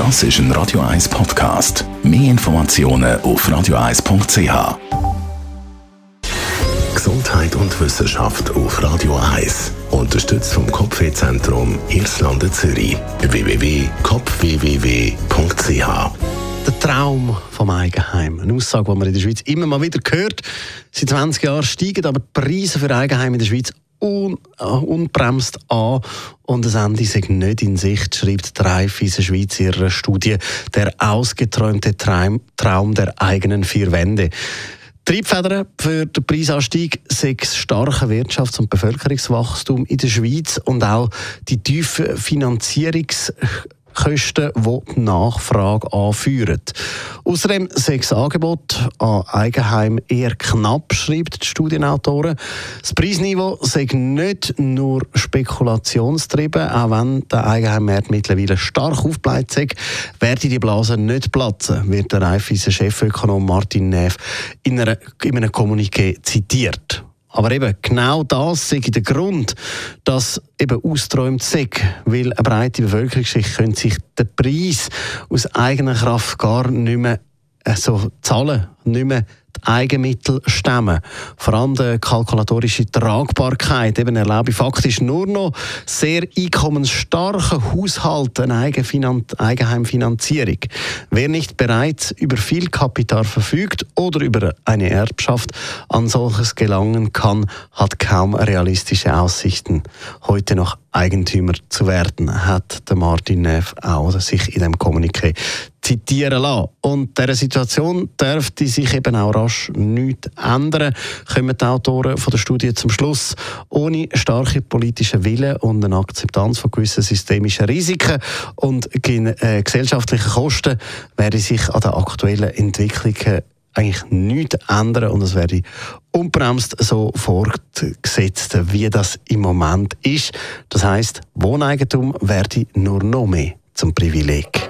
Das ist ein Radio 1 Podcast. Mehr Informationen auf radio1.ch. Gesundheit und Wissenschaft auf Radio 1. Unterstützt vom Kopfwehzentrum Irlande Zürich. www.kopfwww.ch der Traum vom Eigenheim. Eine Aussage, die man in der Schweiz immer mal wieder hört. Seit 20 Jahren steigen aber die Preise für Eigenheim in der Schweiz un äh, unbremst an und das Ende ist nicht in Sicht, schreibt Raiffeisen Schweiz in ihrer Studie «Der ausgeträumte Traum, der eigenen vier Wände». Triebfedern für den Preisanstieg sind das starke Wirtschafts- und Bevölkerungswachstum in der Schweiz und auch die tiefen Finanzierungs- Kosten, die die Nachfrage anführen. Außerdem sei das Angebot an Eigenheim eher knapp, schreibt die Studienautoren. Das Preisniveau sei nicht nur spekulationstrieben, auch wenn der Eigenheimmarkt mittlerweile stark aufgebleibt sei, werde die Blase nicht platzen, wird der Raiffeisen Chefökonom Martin Neff in, in einem Kommuniqué zitiert. Aber eben genau das ist der Grund, dass eben austräumt sei, weil eine breite Bevölkerungsschicht könnte sich den Preis aus eigener Kraft gar nicht mehr äh, so zahlen, nicht mehr Eigenmittel stemmen. Vor allem die kalkulatorische Tragbarkeit eben erlaube faktisch nur noch sehr einkommensstarke Haushalte eine Eigenheimfinanzierung. Wer nicht bereits über viel Kapital verfügt oder über eine Erbschaft an solches gelangen kann, hat kaum realistische Aussichten, heute noch Eigentümer zu werden, hat der Martin Neff auch sich in dem Kommuniqué zitieren lassen. Und dieser Situation dürfte sich eben auch rasch nichts ändern, kommen die Autoren von der Studie zum Schluss. Ohne starke politische Wille und eine Akzeptanz von gewissen systemischen Risiken und äh, gesellschaftlichen Kosten werde sich an den aktuellen Entwicklungen eigentlich nichts ändern und es werde unbremst so fortgesetzt, wie das im Moment ist. Das heißt, Wohneigentum werde nur noch mehr zum Privileg.